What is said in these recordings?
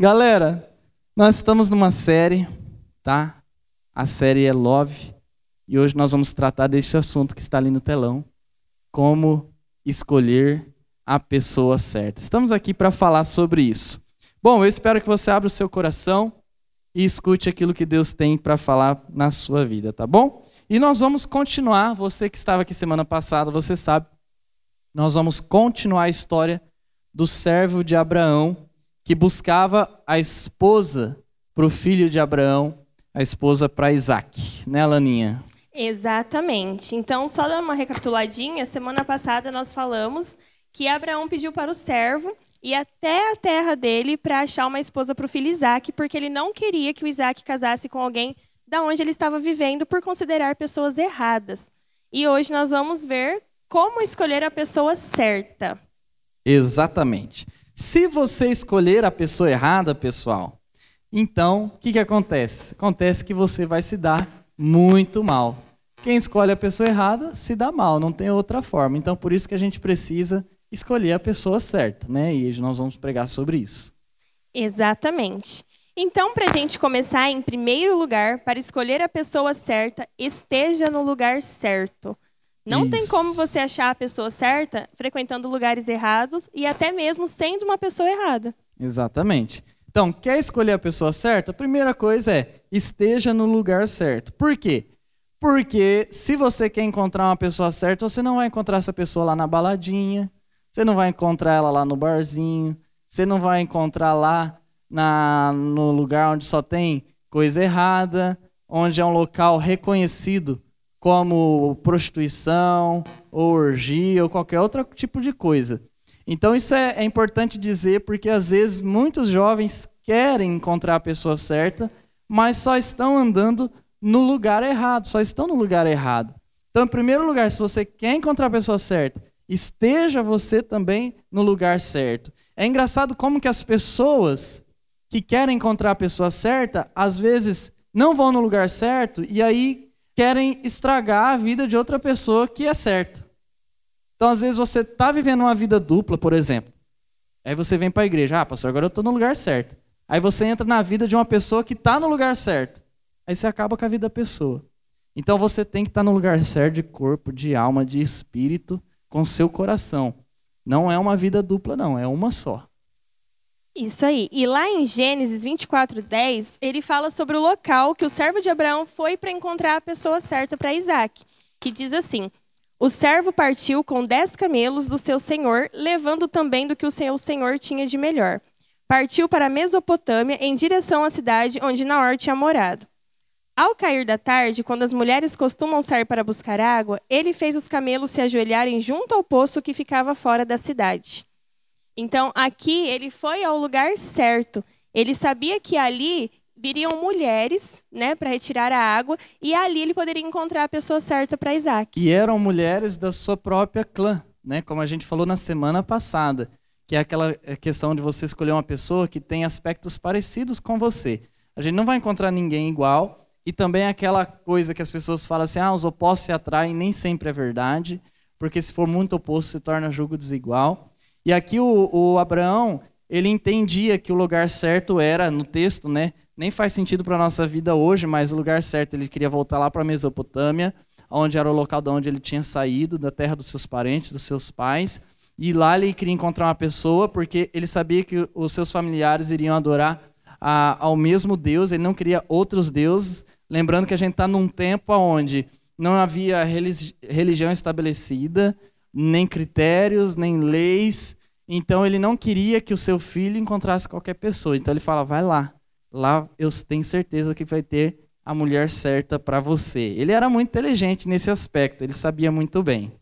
Galera, nós estamos numa série, tá? A série é Love. E hoje nós vamos tratar deste assunto que está ali no telão. Como escolher a pessoa certa. Estamos aqui para falar sobre isso. Bom, eu espero que você abra o seu coração e escute aquilo que Deus tem para falar na sua vida, tá bom? E nós vamos continuar, você que estava aqui semana passada, você sabe, nós vamos continuar a história do servo de Abraão que buscava a esposa para o filho de Abraão, a esposa para Isaac, né, Laninha? Exatamente. Então, só dar uma recapituladinha, semana passada nós falamos que Abraão pediu para o servo ir até a terra dele para achar uma esposa para o filho Isaac, porque ele não queria que o Isaac casasse com alguém da onde ele estava vivendo por considerar pessoas erradas. E hoje nós vamos ver como escolher a pessoa certa. Exatamente. Se você escolher a pessoa errada, pessoal, então o que, que acontece? Acontece que você vai se dar muito mal. Quem escolhe a pessoa errada se dá mal, não tem outra forma. Então por isso que a gente precisa escolher a pessoa certa, né? E nós vamos pregar sobre isso. Exatamente. Então, para a gente começar, em primeiro lugar, para escolher a pessoa certa, esteja no lugar certo. Não Isso. tem como você achar a pessoa certa frequentando lugares errados e até mesmo sendo uma pessoa errada. Exatamente. Então, quer escolher a pessoa certa? A primeira coisa é esteja no lugar certo. Por quê? Porque se você quer encontrar uma pessoa certa, você não vai encontrar essa pessoa lá na baladinha, você não vai encontrar ela lá no barzinho, você não vai encontrar lá na, no lugar onde só tem coisa errada, onde é um local reconhecido como prostituição, ou orgia, ou qualquer outro tipo de coisa. Então isso é, é importante dizer porque às vezes muitos jovens querem encontrar a pessoa certa, mas só estão andando no lugar errado, só estão no lugar errado. Então, em primeiro lugar, se você quer encontrar a pessoa certa, esteja você também no lugar certo. É engraçado como que as pessoas que querem encontrar a pessoa certa, às vezes não vão no lugar certo e aí querem estragar a vida de outra pessoa que é certa. Então, às vezes, você está vivendo uma vida dupla, por exemplo. Aí você vem para a igreja, ah, pastor, agora eu estou no lugar certo. Aí você entra na vida de uma pessoa que está no lugar certo. Aí você acaba com a vida da pessoa. Então você tem que estar tá no lugar certo de corpo, de alma, de espírito, com seu coração. Não é uma vida dupla, não, é uma só. Isso aí. E lá em Gênesis 24, 10, ele fala sobre o local que o servo de Abraão foi para encontrar a pessoa certa para Isaac, que diz assim: O servo partiu com dez camelos do seu senhor, levando também do que o seu senhor tinha de melhor. Partiu para a Mesopotâmia em direção à cidade onde Naor tinha morado. Ao cair da tarde, quando as mulheres costumam sair para buscar água, ele fez os camelos se ajoelharem junto ao poço que ficava fora da cidade. Então, aqui ele foi ao lugar certo. Ele sabia que ali viriam mulheres, né, para retirar a água, e ali ele poderia encontrar a pessoa certa para Isaac. E eram mulheres da sua própria clã, né, como a gente falou na semana passada, que é aquela é, questão de você escolher uma pessoa que tem aspectos parecidos com você. A gente não vai encontrar ninguém igual, e também aquela coisa que as pessoas falam assim, ah, os opostos se atraem, nem sempre é verdade, porque se for muito oposto se torna julgo desigual. E aqui o, o Abraão, ele entendia que o lugar certo era, no texto, né? Nem faz sentido para a nossa vida hoje, mas o lugar certo, ele queria voltar lá para a Mesopotâmia, onde era o local de onde ele tinha saído, da terra dos seus parentes, dos seus pais. E lá ele queria encontrar uma pessoa, porque ele sabia que os seus familiares iriam adorar a, ao mesmo Deus, ele não queria outros deuses. Lembrando que a gente está num tempo onde não havia religião estabelecida, nem critérios, nem leis, então ele não queria que o seu filho encontrasse qualquer pessoa. Então ele fala: vai lá. Lá eu tenho certeza que vai ter a mulher certa para você. Ele era muito inteligente nesse aspecto, ele sabia muito bem.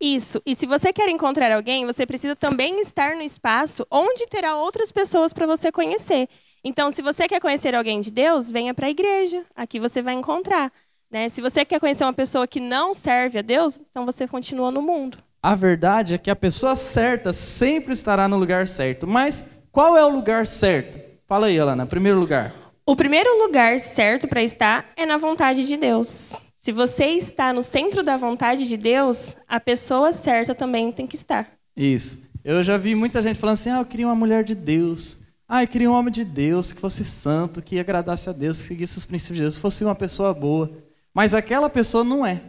Isso. E se você quer encontrar alguém, você precisa também estar no espaço onde terá outras pessoas para você conhecer. Então, se você quer conhecer alguém de Deus, venha para a igreja. Aqui você vai encontrar. Né? Se você quer conhecer uma pessoa que não serve a Deus, então você continua no mundo. A verdade é que a pessoa certa sempre estará no lugar certo. Mas qual é o lugar certo? Fala aí, Alana, primeiro lugar. O primeiro lugar certo para estar é na vontade de Deus. Se você está no centro da vontade de Deus, a pessoa certa também tem que estar. Isso. Eu já vi muita gente falando assim: ah, eu queria uma mulher de Deus, Ah, eu queria um homem de Deus, que fosse santo, que agradasse a Deus, que seguisse os princípios de Deus, fosse uma pessoa boa. Mas aquela pessoa não é.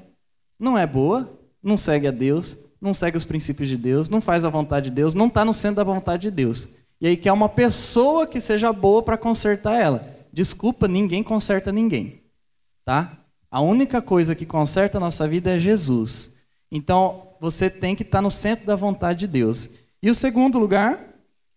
Não é boa, não segue a Deus, não segue os princípios de Deus, não faz a vontade de Deus, não está no centro da vontade de Deus. E aí quer uma pessoa que seja boa para consertar ela. Desculpa, ninguém conserta ninguém. Tá? A única coisa que conserta a nossa vida é Jesus. Então, você tem que estar tá no centro da vontade de Deus. E o segundo lugar?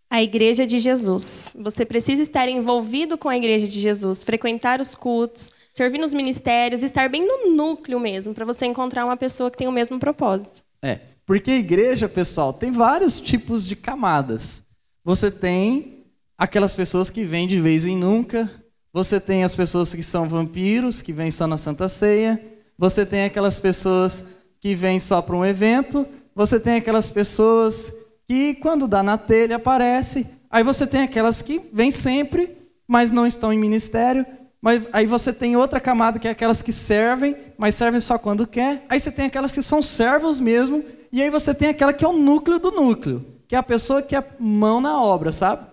A igreja de Jesus. Você precisa estar envolvido com a igreja de Jesus, frequentar os cultos, servir nos ministérios, estar bem no núcleo mesmo, para você encontrar uma pessoa que tem o mesmo propósito. É, porque a igreja, pessoal, tem vários tipos de camadas. Você tem aquelas pessoas que vêm de vez em nunca, você tem as pessoas que são vampiros, que vêm só na Santa Ceia, você tem aquelas pessoas que vêm só para um evento, você tem aquelas pessoas que, quando dá na telha, aparece, aí você tem aquelas que vêm sempre, mas não estão em ministério, mas aí você tem outra camada que é aquelas que servem, mas servem só quando quer. Aí você tem aquelas que são servos mesmo, e aí você tem aquela que é o núcleo do núcleo, que é a pessoa que é mão na obra, sabe?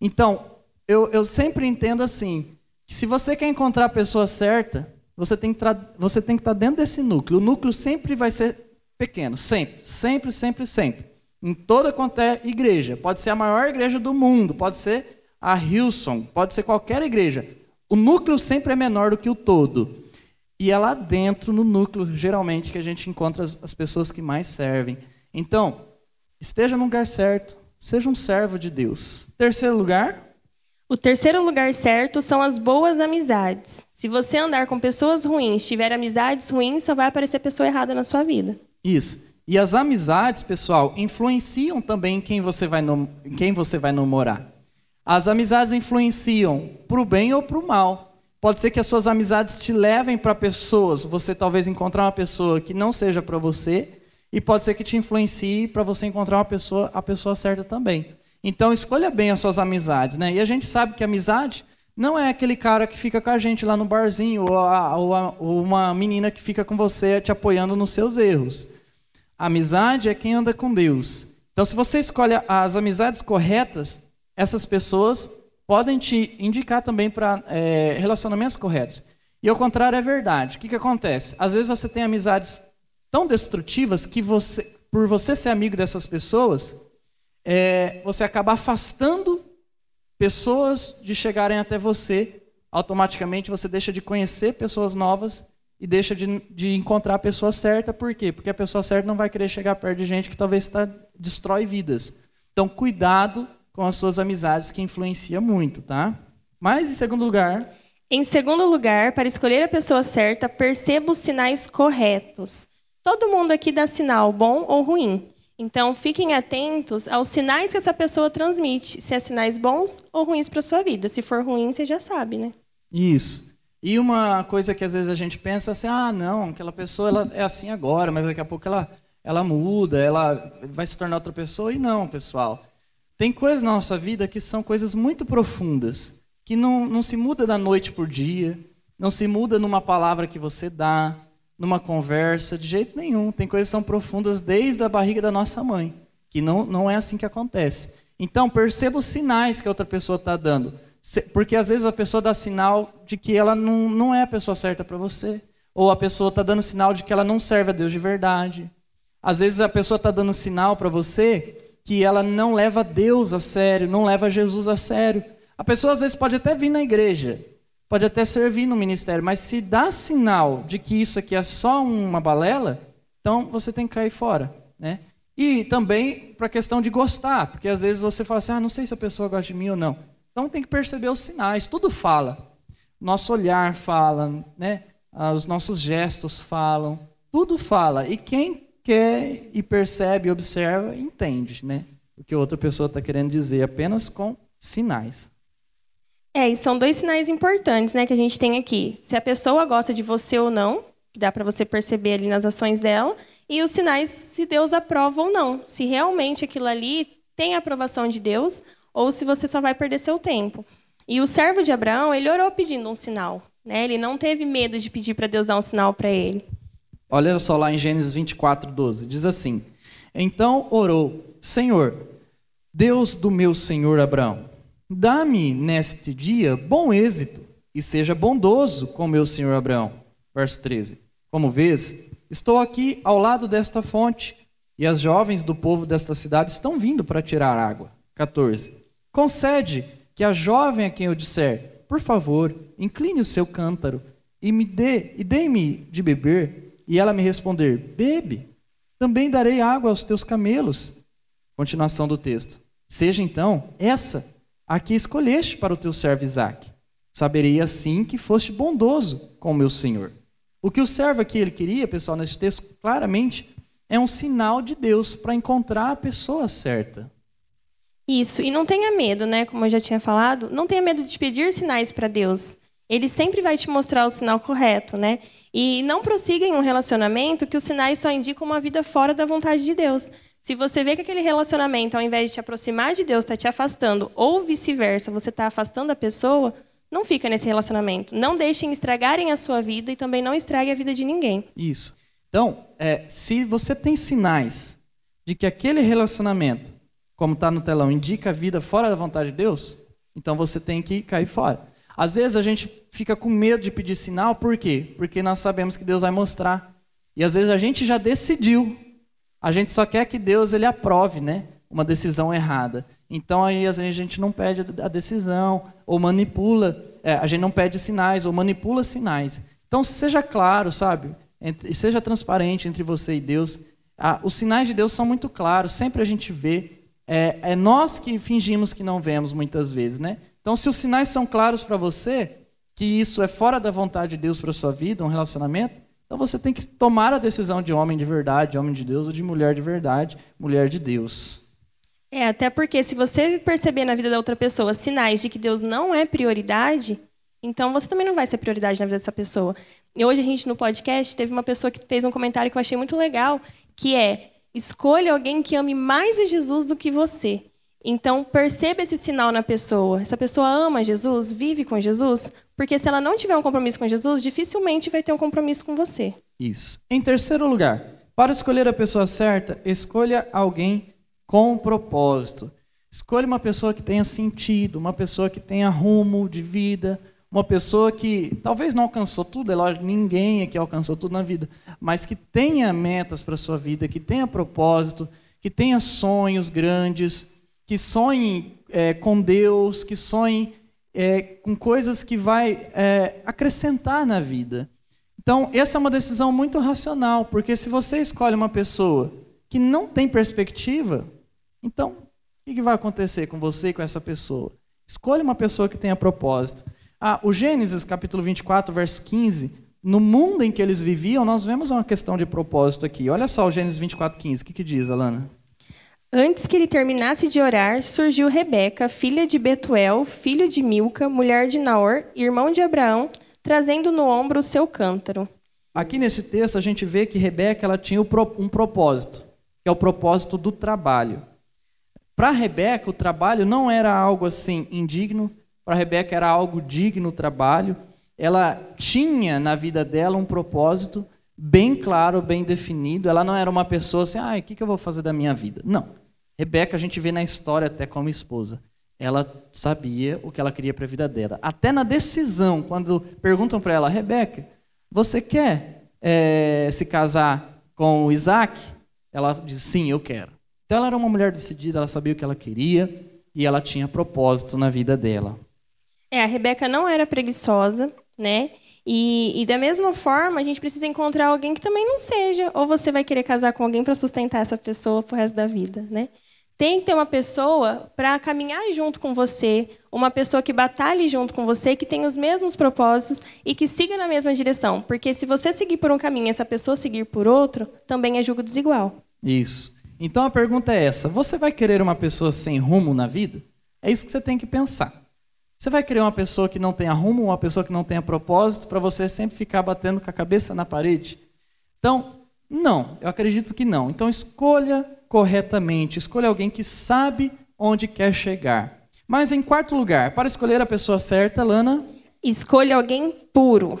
Então, eu, eu sempre entendo assim, que se você quer encontrar a pessoa certa, você tem que você tem que estar dentro desse núcleo. O núcleo sempre vai ser pequeno, sempre, sempre, sempre, sempre. Em toda quanto é igreja. Pode ser a maior igreja do mundo, pode ser a Hilson, pode ser qualquer igreja. O núcleo sempre é menor do que o todo. E é lá dentro, no núcleo, geralmente, que a gente encontra as, as pessoas que mais servem. Então, esteja no lugar certo, seja um servo de Deus. Terceiro lugar. O terceiro lugar certo são as boas amizades. Se você andar com pessoas ruins, tiver amizades ruins, só vai aparecer pessoa errada na sua vida. Isso. E as amizades, pessoal, influenciam também quem você vai, quem você vai namorar. As amizades influenciam para o bem ou para o mal. Pode ser que as suas amizades te levem para pessoas, você talvez encontrar uma pessoa que não seja para você, e pode ser que te influencie para você encontrar uma pessoa, a pessoa certa também. Então escolha bem as suas amizades, né? E a gente sabe que amizade não é aquele cara que fica com a gente lá no barzinho ou, a, ou, a, ou uma menina que fica com você te apoiando nos seus erros. A amizade é quem anda com Deus. Então, se você escolhe as amizades corretas, essas pessoas podem te indicar também para é, relacionamentos corretos. E ao contrário é verdade. O que, que acontece? Às vezes você tem amizades tão destrutivas que você, por você ser amigo dessas pessoas, é, você acaba afastando pessoas de chegarem até você. Automaticamente você deixa de conhecer pessoas novas e deixa de, de encontrar a pessoa certa. Por quê? Porque a pessoa certa não vai querer chegar perto de gente que talvez tá, destrói vidas. Então, cuidado com as suas amizades, que influencia muito, tá? Mas, em segundo lugar. Em segundo lugar, para escolher a pessoa certa, perceba os sinais corretos. Todo mundo aqui dá sinal, bom ou ruim. Então, fiquem atentos aos sinais que essa pessoa transmite, se é sinais bons ou ruins para sua vida. Se for ruim, você já sabe, né? Isso. E uma coisa que às vezes a gente pensa assim, ah, não, aquela pessoa ela é assim agora, mas daqui a pouco ela, ela muda, ela vai se tornar outra pessoa. E não, pessoal. Tem coisas na nossa vida que são coisas muito profundas, que não, não se muda da noite por dia, não se muda numa palavra que você dá, numa conversa, de jeito nenhum. Tem coisas que são profundas desde a barriga da nossa mãe, que não, não é assim que acontece. Então, perceba os sinais que a outra pessoa está dando. Porque às vezes a pessoa dá sinal de que ela não, não é a pessoa certa para você. Ou a pessoa está dando sinal de que ela não serve a Deus de verdade. Às vezes a pessoa está dando sinal para você que ela não leva Deus a sério, não leva Jesus a sério. A pessoa às vezes pode até vir na igreja, pode até servir no ministério, mas se dá sinal de que isso aqui é só uma balela, então você tem que cair fora, né? E também para a questão de gostar, porque às vezes você fala assim, ah, não sei se a pessoa gosta de mim ou não. Então tem que perceber os sinais, tudo fala. Nosso olhar fala, né? Os nossos gestos falam, tudo fala. E quem quer e percebe, observa, entende, né? O que outra pessoa está querendo dizer, apenas com sinais. É, e são dois sinais importantes, né, que a gente tem aqui. Se a pessoa gosta de você ou não, dá para você perceber ali nas ações dela, e os sinais se Deus aprova ou não, se realmente aquilo ali tem a aprovação de Deus ou se você só vai perder seu tempo. E o servo de Abraão, ele orou pedindo um sinal, né? Ele não teve medo de pedir para Deus dar um sinal para ele. Olha só lá em Gênesis 24, 12. Diz assim: Então orou, Senhor, Deus do meu senhor Abraão, dá-me neste dia bom êxito e seja bondoso com meu senhor Abraão. Verso 13. Como vês, estou aqui ao lado desta fonte e as jovens do povo desta cidade estão vindo para tirar água. 14. Concede que a jovem a quem eu disser, por favor, incline o seu cântaro e me dê e dê-me de beber, e ela me responder, bebe, também darei água aos teus camelos. Continuação do texto. Seja então essa a que escolheste para o teu servo Isaque. Saberei assim que foste bondoso com o meu senhor. O que o servo aqui ele queria, pessoal, nesse texto, claramente, é um sinal de Deus para encontrar a pessoa certa. Isso, e não tenha medo, né? Como eu já tinha falado, não tenha medo de pedir sinais para Deus. Ele sempre vai te mostrar o sinal correto, né? E não prossiga em um relacionamento que os sinais só indicam uma vida fora da vontade de Deus. Se você vê que aquele relacionamento, ao invés de te aproximar de Deus, está te afastando, ou vice-versa, você está afastando a pessoa, não fica nesse relacionamento. Não deixem estragarem a sua vida e também não estrague a vida de ninguém. Isso. Então, é, se você tem sinais de que aquele relacionamento, como está no telão, indica a vida fora da vontade de Deus, então você tem que cair fora. Às vezes a gente fica com medo de pedir sinal, por quê? Porque nós sabemos que Deus vai mostrar. E às vezes a gente já decidiu. A gente só quer que Deus ele aprove, né? Uma decisão errada. Então aí às vezes a gente não pede a decisão ou manipula, é, a gente não pede sinais ou manipula sinais. Então seja claro, sabe? Entre, seja transparente entre você e Deus. Ah, os sinais de Deus são muito claros, sempre a gente vê. É, é nós que fingimos que não vemos muitas vezes, né? Então, se os sinais são claros para você, que isso é fora da vontade de Deus para sua vida, um relacionamento, então você tem que tomar a decisão de homem de verdade, homem de Deus, ou de mulher de verdade, mulher de Deus. É, até porque se você perceber na vida da outra pessoa sinais de que Deus não é prioridade, então você também não vai ser prioridade na vida dessa pessoa. E hoje a gente no podcast teve uma pessoa que fez um comentário que eu achei muito legal, que é: escolha alguém que ame mais a Jesus do que você. Então, perceba esse sinal na pessoa. Essa pessoa ama Jesus, vive com Jesus, porque se ela não tiver um compromisso com Jesus, dificilmente vai ter um compromisso com você. Isso. Em terceiro lugar, para escolher a pessoa certa, escolha alguém com propósito. Escolha uma pessoa que tenha sentido, uma pessoa que tenha rumo de vida, uma pessoa que talvez não alcançou tudo, é lógico, ninguém aqui alcançou tudo na vida, mas que tenha metas para sua vida, que tenha propósito, que tenha sonhos grandes, que sonhem é, com Deus, que sonhem é, com coisas que vai é, acrescentar na vida. Então, essa é uma decisão muito racional, porque se você escolhe uma pessoa que não tem perspectiva, então o que vai acontecer com você e com essa pessoa? Escolha uma pessoa que tenha propósito. Ah, o Gênesis, capítulo 24, verso 15, no mundo em que eles viviam, nós vemos uma questão de propósito aqui. Olha só o Gênesis 24, 15. O que, que diz, Alana? Antes que ele terminasse de orar, surgiu Rebeca, filha de Betuel, filho de Milca, mulher de Naor, irmão de Abraão, trazendo no ombro o seu cântaro. Aqui nesse texto a gente vê que Rebeca ela tinha um propósito, que é o propósito do trabalho. Para Rebeca, o trabalho não era algo assim indigno, para Rebeca era algo digno o trabalho. Ela tinha na vida dela um propósito bem claro, bem definido. Ela não era uma pessoa assim, ah, o que eu vou fazer da minha vida? Não. Rebeca, a gente vê na história até como esposa. Ela sabia o que ela queria para a vida dela. Até na decisão, quando perguntam para ela, Rebeca, você quer é, se casar com o Isaac? Ela diz, sim, eu quero. Então ela era uma mulher decidida, ela sabia o que ela queria e ela tinha propósito na vida dela. É, a Rebeca não era preguiçosa, né? E, e, da mesma forma, a gente precisa encontrar alguém que também não seja. Ou você vai querer casar com alguém para sustentar essa pessoa pro resto da vida, né? Tem que ter uma pessoa para caminhar junto com você, uma pessoa que batalhe junto com você, que tenha os mesmos propósitos e que siga na mesma direção. Porque se você seguir por um caminho e essa pessoa seguir por outro, também é julgo desigual. Isso. Então a pergunta é essa: você vai querer uma pessoa sem rumo na vida? É isso que você tem que pensar. Você vai querer uma pessoa que não tenha rumo, uma pessoa que não tenha propósito, para você sempre ficar batendo com a cabeça na parede? Então, não, eu acredito que não. Então escolha corretamente. Escolha alguém que sabe onde quer chegar. Mas em quarto lugar, para escolher a pessoa certa, Lana? Escolha alguém puro.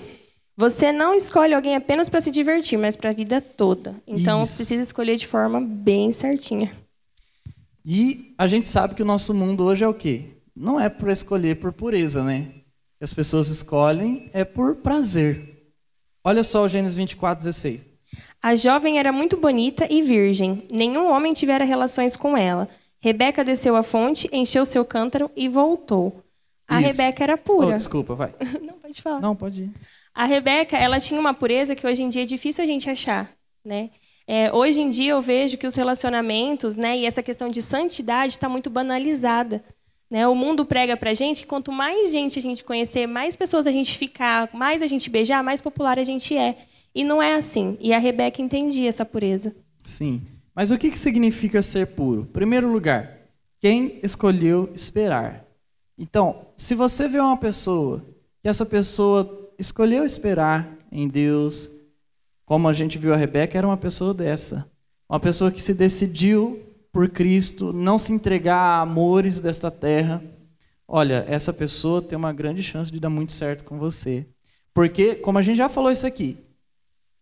Você não escolhe alguém apenas para se divertir, mas para a vida toda. Então Isso. precisa escolher de forma bem certinha. E a gente sabe que o nosso mundo hoje é o quê? não é por escolher por pureza, né? As pessoas escolhem é por prazer. Olha só o Gênesis 24, 16. A jovem era muito bonita e virgem. Nenhum homem tivera relações com ela. Rebeca desceu à fonte, encheu seu cântaro e voltou. A Isso. Rebeca era pura. Oh, desculpa, vai. Não, pode falar. Não, pode ir. A Rebeca, ela tinha uma pureza que hoje em dia é difícil a gente achar, né? É, hoje em dia eu vejo que os relacionamentos, né, e essa questão de santidade está muito banalizada. Né? O mundo prega para gente que quanto mais gente a gente conhecer, mais pessoas a gente ficar, mais a gente beijar, mais popular a gente é. E não é assim. E a Rebeca entendia essa pureza. Sim. Mas o que, significa ser puro? Primeiro lugar, quem escolheu esperar. Então, se você vê uma pessoa que essa pessoa escolheu esperar em Deus, como a gente viu a Rebeca, era uma pessoa dessa. Uma pessoa que se decidiu por Cristo, não se entregar a amores desta terra. Olha, essa pessoa tem uma grande chance de dar muito certo com você. Porque, como a gente já falou isso aqui,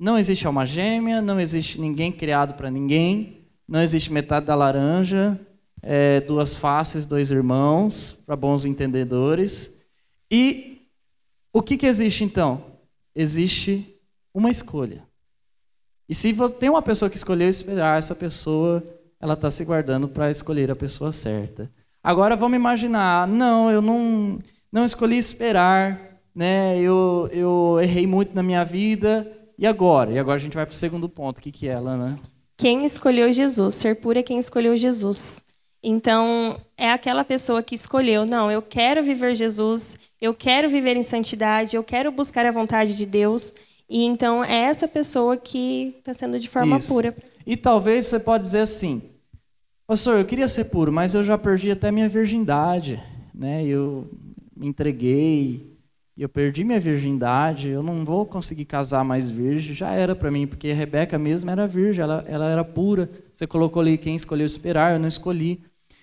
não existe alma gêmea, não existe ninguém criado para ninguém, não existe metade da laranja, é, duas faces, dois irmãos, para bons entendedores. E o que, que existe então? Existe uma escolha. E se tem uma pessoa que escolheu esperar, essa pessoa ela está se guardando para escolher a pessoa certa. Agora vamos imaginar, não, eu não, não escolhi esperar, né? Eu, eu errei muito na minha vida. E agora? E agora a gente vai para o segundo ponto. O que, que é, Lana? Quem escolheu Jesus? Ser puro é quem escolheu Jesus. Então, é aquela pessoa que escolheu, não, eu quero viver Jesus, eu quero viver em santidade, eu quero buscar a vontade de Deus. E então é essa pessoa que está sendo de forma Isso. pura. E talvez você pode dizer assim, pastor, eu queria ser puro, mas eu já perdi até minha virgindade, né? Eu me entreguei, eu perdi minha virgindade, eu não vou conseguir casar mais virgem, já era para mim, porque Rebeca mesmo era virgem, ela, ela era pura. Você colocou ali quem escolheu esperar, eu não escolhi.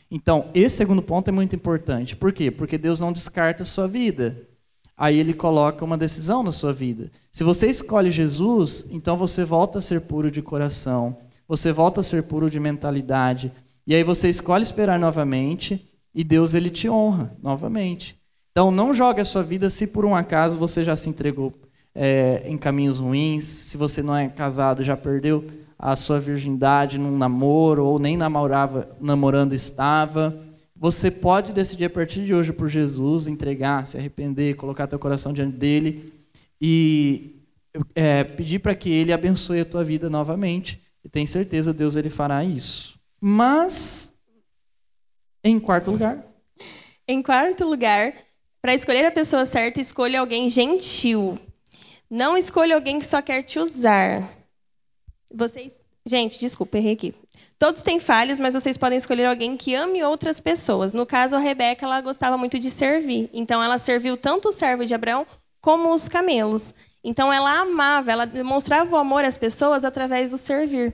Então, esse segundo ponto é muito importante. Por quê? Porque Deus não descarta a sua vida. Aí ele coloca uma decisão na sua vida. Se você escolhe Jesus, então você volta a ser puro de coração, você volta a ser puro de mentalidade. E aí você escolhe esperar novamente e Deus ele te honra novamente. Então não jogue a sua vida se por um acaso você já se entregou é, em caminhos ruins, se você não é casado já perdeu a sua virgindade num namoro ou nem namorava, namorando estava. Você pode decidir a partir de hoje por Jesus, entregar, se arrepender, colocar teu coração diante dele e é, pedir para que ele abençoe a tua vida novamente. E tem certeza Deus ele fará isso. Mas em quarto lugar, Em quarto lugar, para escolher a pessoa certa, escolha alguém gentil. Não escolha alguém que só quer te usar. Vocês, gente, desculpa, errei aqui. Todos têm falhas, mas vocês podem escolher alguém que ame outras pessoas. No caso, a Rebeca, ela gostava muito de servir. Então, ela serviu tanto o servo de Abraão como os camelos. Então, ela amava, ela demonstrava o amor às pessoas através do servir.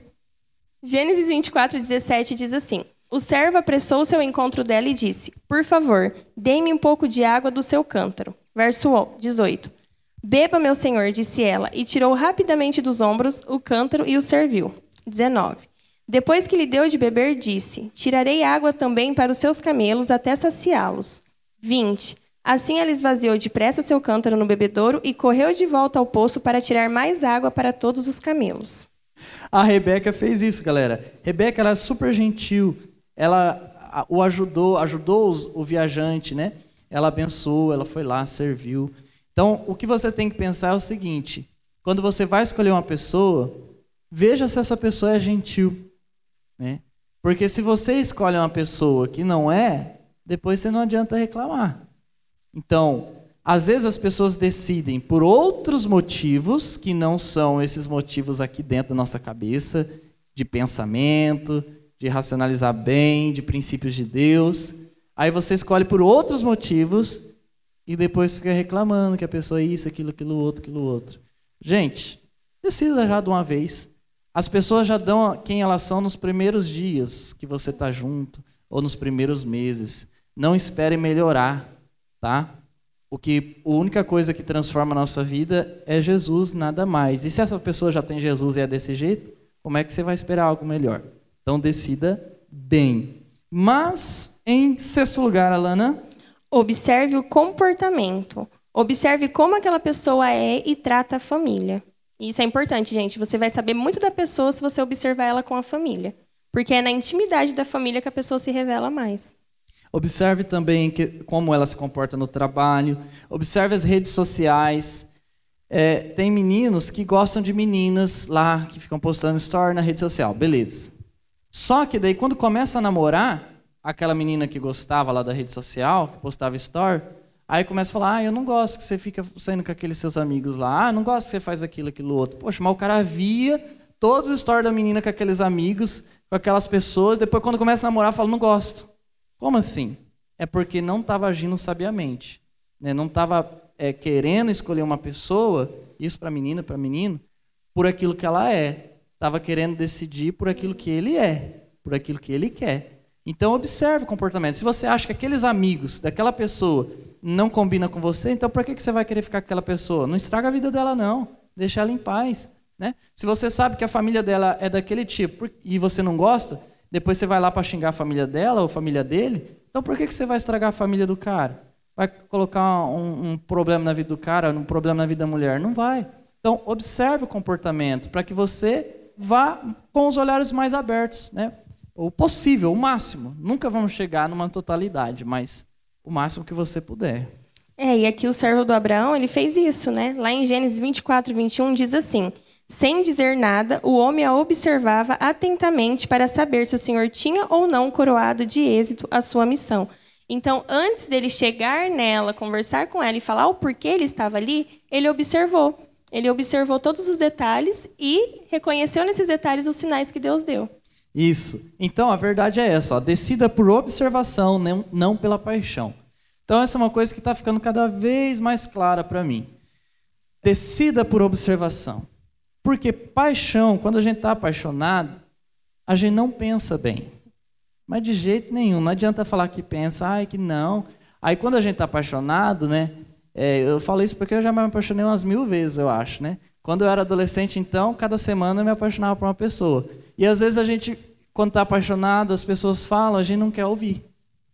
Gênesis 24, 17 diz assim: O servo apressou-se ao encontro dela e disse: Por favor, dê-me um pouco de água do seu cântaro. Verso 18. Beba, meu senhor, disse ela, e tirou rapidamente dos ombros o cântaro e o serviu. 19. Depois que lhe deu de beber, disse: Tirarei água também para os seus camelos até saciá-los. 20. Assim ela esvaziou depressa seu cântaro no bebedouro e correu de volta ao poço para tirar mais água para todos os camelos. A Rebeca fez isso, galera. Rebeca ela é super gentil. Ela o ajudou, ajudou o viajante, né? Ela abençoou, ela foi lá, serviu. Então, o que você tem que pensar é o seguinte: quando você vai escolher uma pessoa, veja se essa pessoa é gentil, né? Porque se você escolhe uma pessoa que não é, depois você não adianta reclamar. Então, às vezes as pessoas decidem por outros motivos que não são esses motivos aqui dentro da nossa cabeça, de pensamento, de racionalizar bem, de princípios de Deus. Aí você escolhe por outros motivos e depois fica reclamando que a pessoa é isso, aquilo, aquilo outro, aquilo outro. Gente, decida já de uma vez. As pessoas já dão quem elas são nos primeiros dias que você está junto ou nos primeiros meses. Não espere melhorar, tá? O que a única coisa que transforma a nossa vida é Jesus, nada mais. E se essa pessoa já tem Jesus e é desse jeito, como é que você vai esperar algo melhor? Então decida bem. Mas em sexto lugar, Alana, observe o comportamento. Observe como aquela pessoa é e trata a família. Isso é importante, gente. Você vai saber muito da pessoa se você observar ela com a família. Porque é na intimidade da família que a pessoa se revela mais. Observe também que, como ela se comporta no trabalho. Observe as redes sociais. É, tem meninos que gostam de meninas lá, que ficam postando story na rede social. Beleza. Só que daí, quando começa a namorar, aquela menina que gostava lá da rede social, que postava story, aí começa a falar: ah, eu não gosto que você fica saindo com aqueles seus amigos lá, ah, não gosto que você faz aquilo, aquilo outro. Poxa, mas o cara via todos os stories da menina com aqueles amigos, com aquelas pessoas, depois quando começa a namorar, fala: não gosto. Como assim? É porque não estava agindo sabiamente. Né? Não estava é, querendo escolher uma pessoa, isso para menina, para menino, por aquilo que ela é. Estava querendo decidir por aquilo que ele é, por aquilo que ele quer. Então observe o comportamento. Se você acha que aqueles amigos daquela pessoa não combinam com você, então por que, você vai querer ficar com aquela pessoa? Não estraga a vida dela, não. Deixa ela em paz. Né? Se você sabe que a família dela é daquele tipo e você não gosta, depois você vai lá para xingar a família dela ou a família dele, então por que, que você vai estragar a família do cara? Vai colocar um, um problema na vida do cara, um problema na vida da mulher? Não vai. Então observe o comportamento para que você vá com os olhares mais abertos, né? O possível, o máximo. Nunca vamos chegar numa totalidade, mas o máximo que você puder. É, e aqui o servo do Abraão, ele fez isso, né? Lá em Gênesis 24, 21, diz assim: sem dizer nada, o homem a observava atentamente para saber se o Senhor tinha ou não coroado de êxito a sua missão. Então, antes dele chegar nela, conversar com ela e falar o porquê ele estava ali, ele observou. Ele observou todos os detalhes e reconheceu nesses detalhes os sinais que Deus deu. Isso. Então, a verdade é essa: ó, decida por observação, não, pela paixão. Então, essa é uma coisa que está ficando cada vez mais clara para mim. Decida por observação. Porque paixão, quando a gente está apaixonado, a gente não pensa bem. Mas de jeito nenhum. Não adianta falar que pensa, ai, que não. Aí quando a gente está apaixonado, né? É, eu falo isso porque eu já me apaixonei umas mil vezes, eu acho, né? Quando eu era adolescente, então, cada semana eu me apaixonava por uma pessoa. E às vezes a gente, quando está apaixonado, as pessoas falam, a gente não quer ouvir.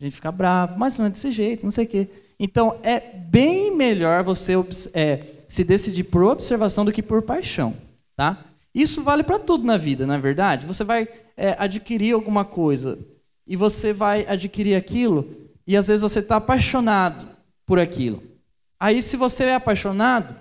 A gente fica bravo, mas não é desse jeito, não sei o quê. Então, é bem melhor você é, se decidir por observação do que por paixão. Tá? Isso vale para tudo na vida, não é verdade? Você vai é, adquirir alguma coisa e você vai adquirir aquilo e às vezes você está apaixonado por aquilo. Aí, se você é apaixonado,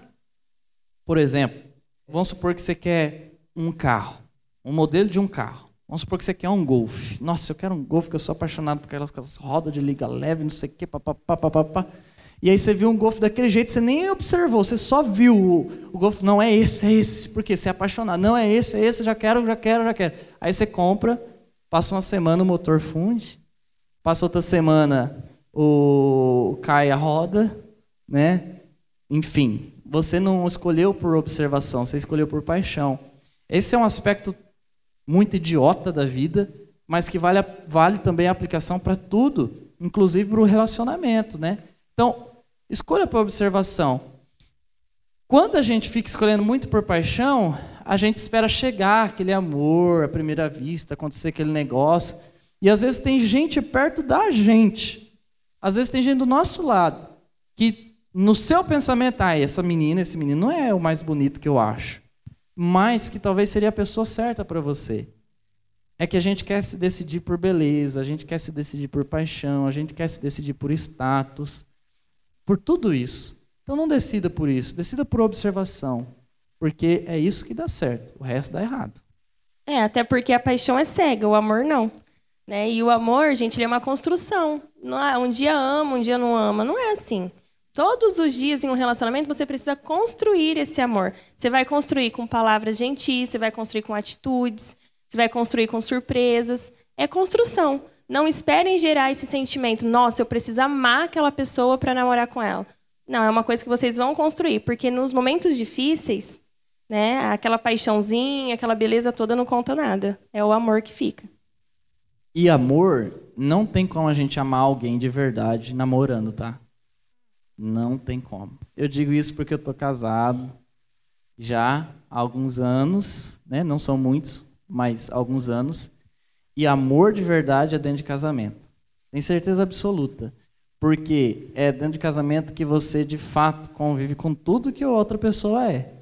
por exemplo, vamos supor que você quer um carro, um modelo de um carro. Vamos supor que você quer um Golf. Nossa, eu quero um Golf, que eu sou apaixonado por aquelas rodas de liga leve, não sei o quê, papapá. E aí você viu um golfe daquele jeito, você nem observou, você só viu o, o golfe. Não é esse, é esse. Porque você é apaixonado. Não é esse, é esse, já quero, já quero, já quero. Aí você compra, passa uma semana o motor funde, passa outra semana o cai a roda, né? Enfim, você não escolheu por observação, você escolheu por paixão. Esse é um aspecto muito idiota da vida, mas que vale, vale também a aplicação para tudo, inclusive para o relacionamento, né? Então, Escolha por observação. Quando a gente fica escolhendo muito por paixão, a gente espera chegar aquele amor à primeira vista, acontecer aquele negócio. E às vezes tem gente perto da gente. Às vezes tem gente do nosso lado que no seu pensamento, ah, essa menina, esse menino não é o mais bonito que eu acho, mas que talvez seria a pessoa certa para você. É que a gente quer se decidir por beleza, a gente quer se decidir por paixão, a gente quer se decidir por status por tudo isso. Então não decida por isso, decida por observação, porque é isso que dá certo, o resto dá errado. É, até porque a paixão é cega, o amor não. Né? E o amor, gente, ele é uma construção. Não é, um dia ama, um dia não ama. Não é assim. Todos os dias em um relacionamento você precisa construir esse amor. Você vai construir com palavras gentis, você vai construir com atitudes, você vai construir com surpresas. É construção. Não esperem gerar esse sentimento, nossa, eu preciso amar aquela pessoa para namorar com ela. Não, é uma coisa que vocês vão construir, porque nos momentos difíceis, né, aquela paixãozinha, aquela beleza toda não conta nada. É o amor que fica. E amor, não tem como a gente amar alguém de verdade namorando, tá? Não tem como. Eu digo isso porque eu tô casado já há alguns anos, né? Não são muitos, mas alguns anos. E amor de verdade é dentro de casamento. Tem certeza absoluta. Porque é dentro de casamento que você, de fato, convive com tudo que a outra pessoa é.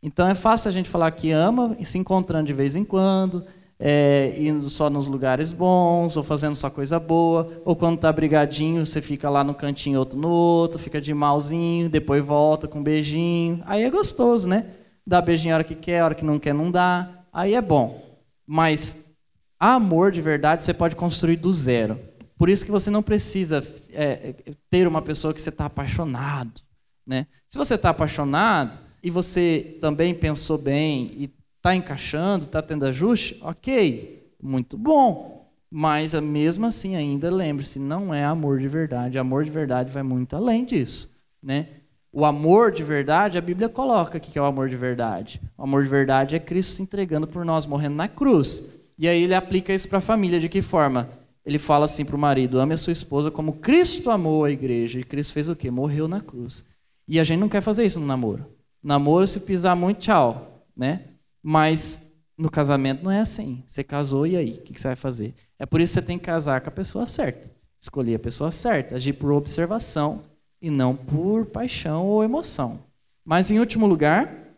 Então é fácil a gente falar que ama e se encontrando de vez em quando, é, indo só nos lugares bons, ou fazendo só coisa boa, ou quando tá brigadinho, você fica lá no cantinho, outro no outro, fica de malzinho, depois volta com um beijinho. Aí é gostoso, né? Dá beijinho a hora que quer, a hora que não quer, não dá. Aí é bom. Mas amor de verdade você pode construir do zero. Por isso que você não precisa é, ter uma pessoa que você está apaixonado. Né? Se você está apaixonado e você também pensou bem e Está encaixando, está tendo ajuste? Ok, muito bom. Mas mesmo assim, ainda lembre-se, não é amor de verdade. Amor de verdade vai muito além disso. Né? O amor de verdade, a Bíblia coloca que é o amor de verdade. O amor de verdade é Cristo se entregando por nós, morrendo na cruz. E aí ele aplica isso para a família. De que forma? Ele fala assim para o marido: ame a sua esposa como Cristo amou a igreja. E Cristo fez o quê? Morreu na cruz. E a gente não quer fazer isso no namoro. Namoro, se pisar muito, tchau. Né? Mas no casamento não é assim. Você casou e aí? O que você vai fazer? É por isso que você tem que casar com a pessoa certa. Escolher a pessoa certa. Agir por observação e não por paixão ou emoção. Mas em último lugar.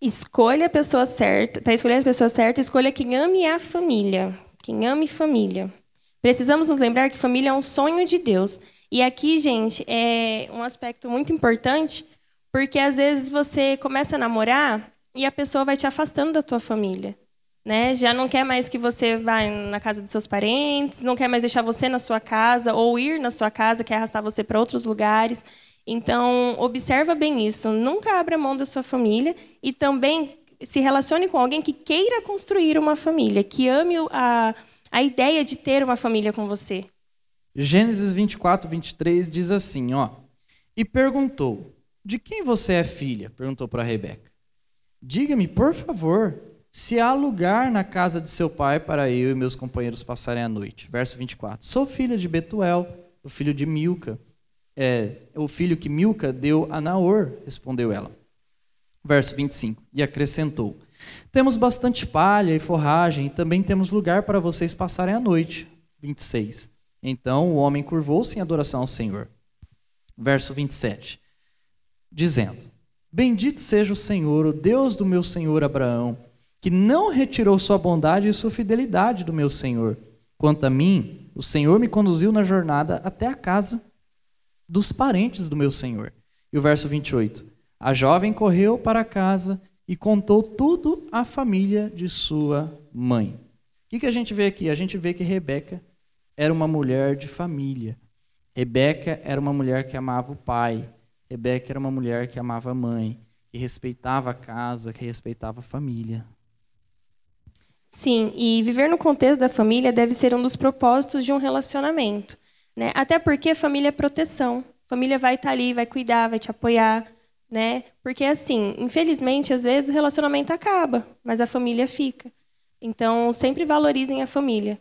Escolha a pessoa certa. Para escolher a pessoa certa, escolha quem ame a família. Quem ame família. Precisamos nos lembrar que família é um sonho de Deus. E aqui, gente, é um aspecto muito importante, porque às vezes você começa a namorar e a pessoa vai te afastando da tua família. Né? Já não quer mais que você vá na casa dos seus parentes, não quer mais deixar você na sua casa ou ir na sua casa, quer arrastar você para outros lugares. Então, observa bem isso. Nunca abra mão da sua família e também se relacione com alguém que queira construir uma família, que ame a, a ideia de ter uma família com você. Gênesis 24, 23 diz assim, ó. E perguntou, de quem você é filha? Perguntou para Rebeca. Diga-me, por favor, se há lugar na casa de seu pai para eu e meus companheiros passarem a noite. Verso 24. Sou filha de Betuel, o filho de Milca. É, o filho que Milca deu a Naor, respondeu ela. Verso 25. E acrescentou: Temos bastante palha e forragem, e também temos lugar para vocês passarem a noite. 26. Então o homem curvou-se em adoração ao Senhor. Verso 27. Dizendo: Bendito seja o Senhor, o Deus do meu senhor Abraão, que não retirou sua bondade e sua fidelidade do meu senhor. Quanto a mim, o Senhor me conduziu na jornada até a casa dos parentes do meu senhor. E o verso 28. A jovem correu para casa e contou tudo à família de sua mãe. O que, a gente vê aqui? A gente vê que Rebeca era uma mulher de família. Rebeca era uma mulher que amava o pai. Rebeca era uma mulher que amava a mãe, que respeitava a casa, que respeitava a família. Sim, e viver no contexto da família deve ser um dos propósitos de um relacionamento. Né? Até porque a família é proteção. A família vai estar ali, vai cuidar, vai te apoiar. Né? Porque, assim, infelizmente, às vezes o relacionamento acaba, mas a família fica. Então, sempre valorizem a família.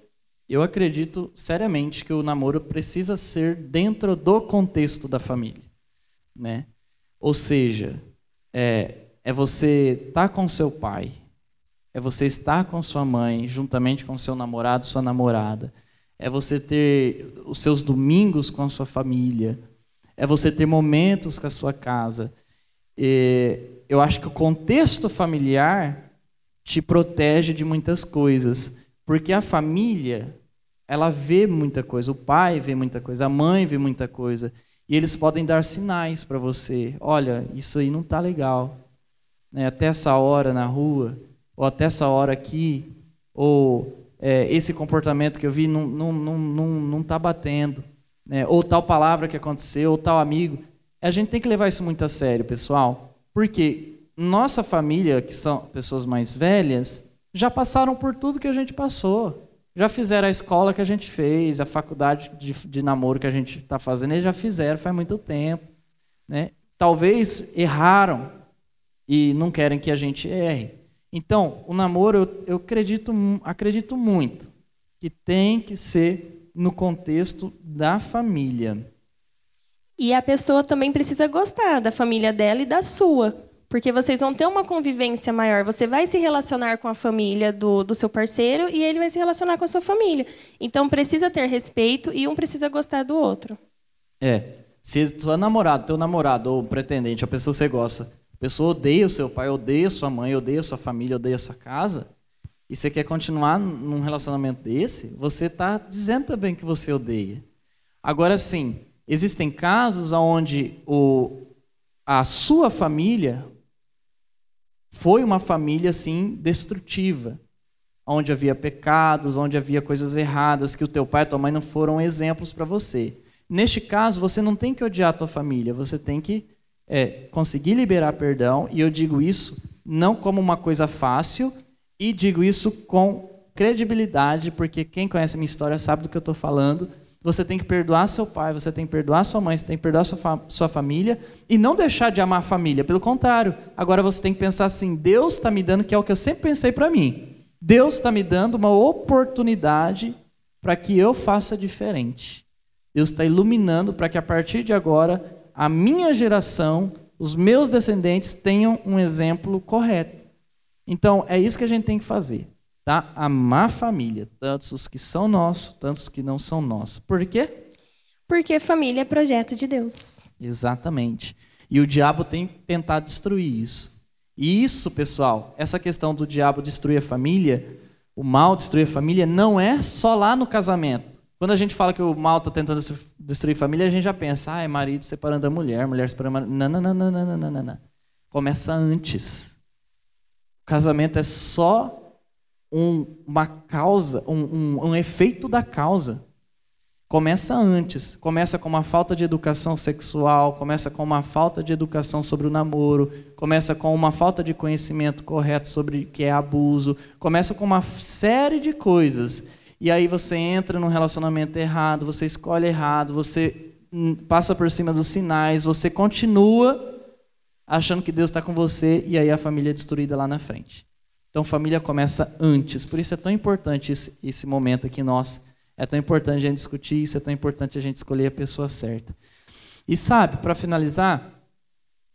Eu acredito seriamente que o namoro precisa ser dentro do contexto da família né? Ou seja, é, é você estar tá com seu pai, é você estar com sua mãe, juntamente com seu namorado, sua namorada, é você ter os seus domingos com a sua família, é você ter momentos com a sua casa. E eu acho que o contexto familiar te protege de muitas coisas, porque a família ela vê muita coisa, o pai vê muita coisa, a mãe vê muita coisa. E eles podem dar sinais para você. Olha, isso aí não está legal. Né? Até essa hora na rua, ou até essa hora aqui, ou é, esse comportamento que eu vi não está não, não, não, não tá batendo. Né? Ou tal palavra que aconteceu, ou tal amigo. A gente tem que levar isso muito a sério, pessoal. Porque nossa família, que são pessoas mais velhas, já passaram por tudo que a gente passou. Já fizeram a escola que a gente fez, a faculdade de, de namoro que a gente está fazendo, eles já fizeram faz muito tempo. Né? Talvez erraram e não querem que a gente erre. Então, o namoro, eu, eu acredito, acredito muito que tem que ser no contexto da família. E a pessoa também precisa gostar da família dela e da sua. Porque vocês vão ter uma convivência maior. Você vai se relacionar com a família do, do seu parceiro e ele vai se relacionar com a sua família. Então, precisa ter respeito e um precisa gostar do outro. É. Se sua namorada, teu namorado ou pretendente, a pessoa que você gosta, a pessoa odeia o seu pai, odeia sua mãe, odeia sua família, odeia sua casa, e você quer continuar num relacionamento desse, você está dizendo também que você odeia. Agora sim, existem casos onde o, a sua família foi uma família assim destrutiva, onde havia pecados, onde havia coisas erradas que o teu pai e tua mãe não foram exemplos para você. Neste caso, você não tem que odiar a tua família, você tem que é, conseguir liberar perdão. E eu digo isso não como uma coisa fácil, e digo isso com credibilidade, porque quem conhece a minha história sabe do que eu estou falando. Você tem que perdoar seu pai, você tem que perdoar sua mãe, você tem que perdoar sua, fa sua família e não deixar de amar a família. Pelo contrário, agora você tem que pensar assim: Deus está me dando, que é o que eu sempre pensei para mim. Deus está me dando uma oportunidade para que eu faça diferente. Deus está iluminando para que a partir de agora a minha geração, os meus descendentes tenham um exemplo correto. Então, é isso que a gente tem que fazer, tá? Amar a família, tantos os que são nossos, tantos os que não são nossos. Por quê? Porque família é projeto de Deus. Exatamente. E o diabo tem tentado destruir isso. E isso, pessoal, essa questão do diabo destruir a família, o mal destruir a família, não é só lá no casamento. Quando a gente fala que o mal está tentando destruir a família, a gente já pensa, ah, é marido separando a mulher, mulher separando a marido. Não, não, não, não, não, não, não, não. Começa antes. O casamento é só um, uma causa, um, um, um efeito da causa. Começa antes, começa com uma falta de educação sexual, começa com uma falta de educação sobre o namoro, começa com uma falta de conhecimento correto sobre o que é abuso, começa com uma série de coisas. E aí você entra num relacionamento errado, você escolhe errado, você passa por cima dos sinais, você continua achando que Deus está com você e aí a família é destruída lá na frente. Então, família começa antes. Por isso é tão importante esse, esse momento aqui nós. É tão importante a gente discutir isso, é tão importante a gente escolher a pessoa certa. E sabe, para finalizar,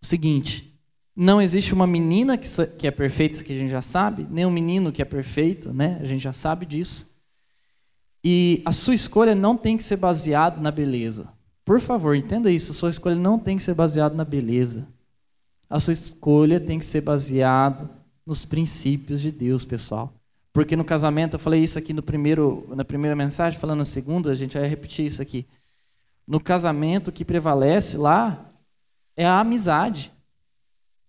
o seguinte: não existe uma menina que, que é perfeita, isso que a gente já sabe, nem um menino que é perfeito, né? A gente já sabe disso. E a sua escolha não tem que ser baseada na beleza. Por favor, entenda isso. A sua escolha não tem que ser baseada na beleza. A sua escolha tem que ser baseada nos princípios de Deus, pessoal. Porque no casamento, eu falei isso aqui no primeiro, na primeira mensagem, falando na segunda, a gente vai repetir isso aqui. No casamento, o que prevalece lá é a amizade,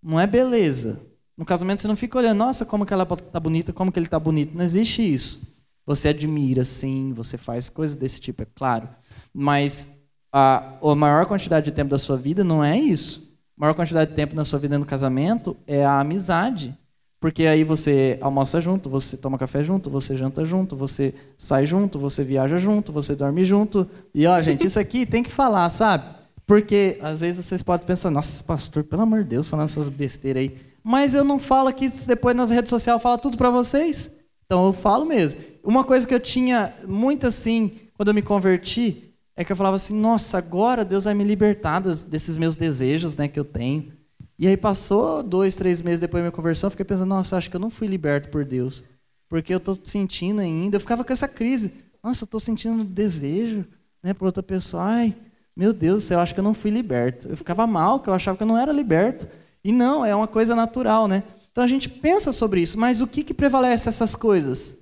não é beleza. No casamento, você não fica olhando, nossa, como que ela está bonita, como que ele está bonito. Não existe isso. Você admira, sim, você faz coisas desse tipo, é claro. Mas a, a maior quantidade de tempo da sua vida não é isso maior quantidade de tempo na sua vida no casamento é a amizade. Porque aí você almoça junto, você toma café junto, você janta junto, você sai junto, você viaja junto, você dorme junto. E ó, gente, isso aqui tem que falar, sabe? Porque às vezes vocês podem pensar, nossa, pastor, pelo amor de Deus, falando essas besteiras aí. Mas eu não falo aqui depois nas redes sociais, fala tudo para vocês. Então eu falo mesmo. Uma coisa que eu tinha muito assim, quando eu me converti, é que eu falava assim, nossa, agora Deus vai me libertar desses meus desejos né, que eu tenho. E aí passou dois, três meses depois da minha conversão, fiquei pensando, nossa, acho que eu não fui liberto por Deus. Porque eu estou sentindo ainda, eu ficava com essa crise. Nossa, eu estou sentindo desejo né, por outra pessoa. Ai, meu Deus eu acho que eu não fui liberto. Eu ficava mal, que eu achava que eu não era liberto. E não, é uma coisa natural, né? Então a gente pensa sobre isso, mas o que, que prevalece essas coisas?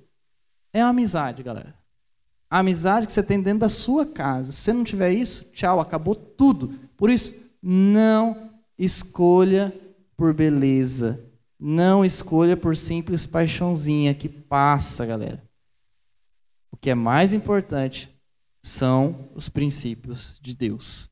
É a amizade, galera. A amizade que você tem dentro da sua casa. Se você não tiver isso, tchau, acabou tudo. Por isso, não escolha por beleza. Não escolha por simples paixãozinha que passa, galera. O que é mais importante são os princípios de Deus.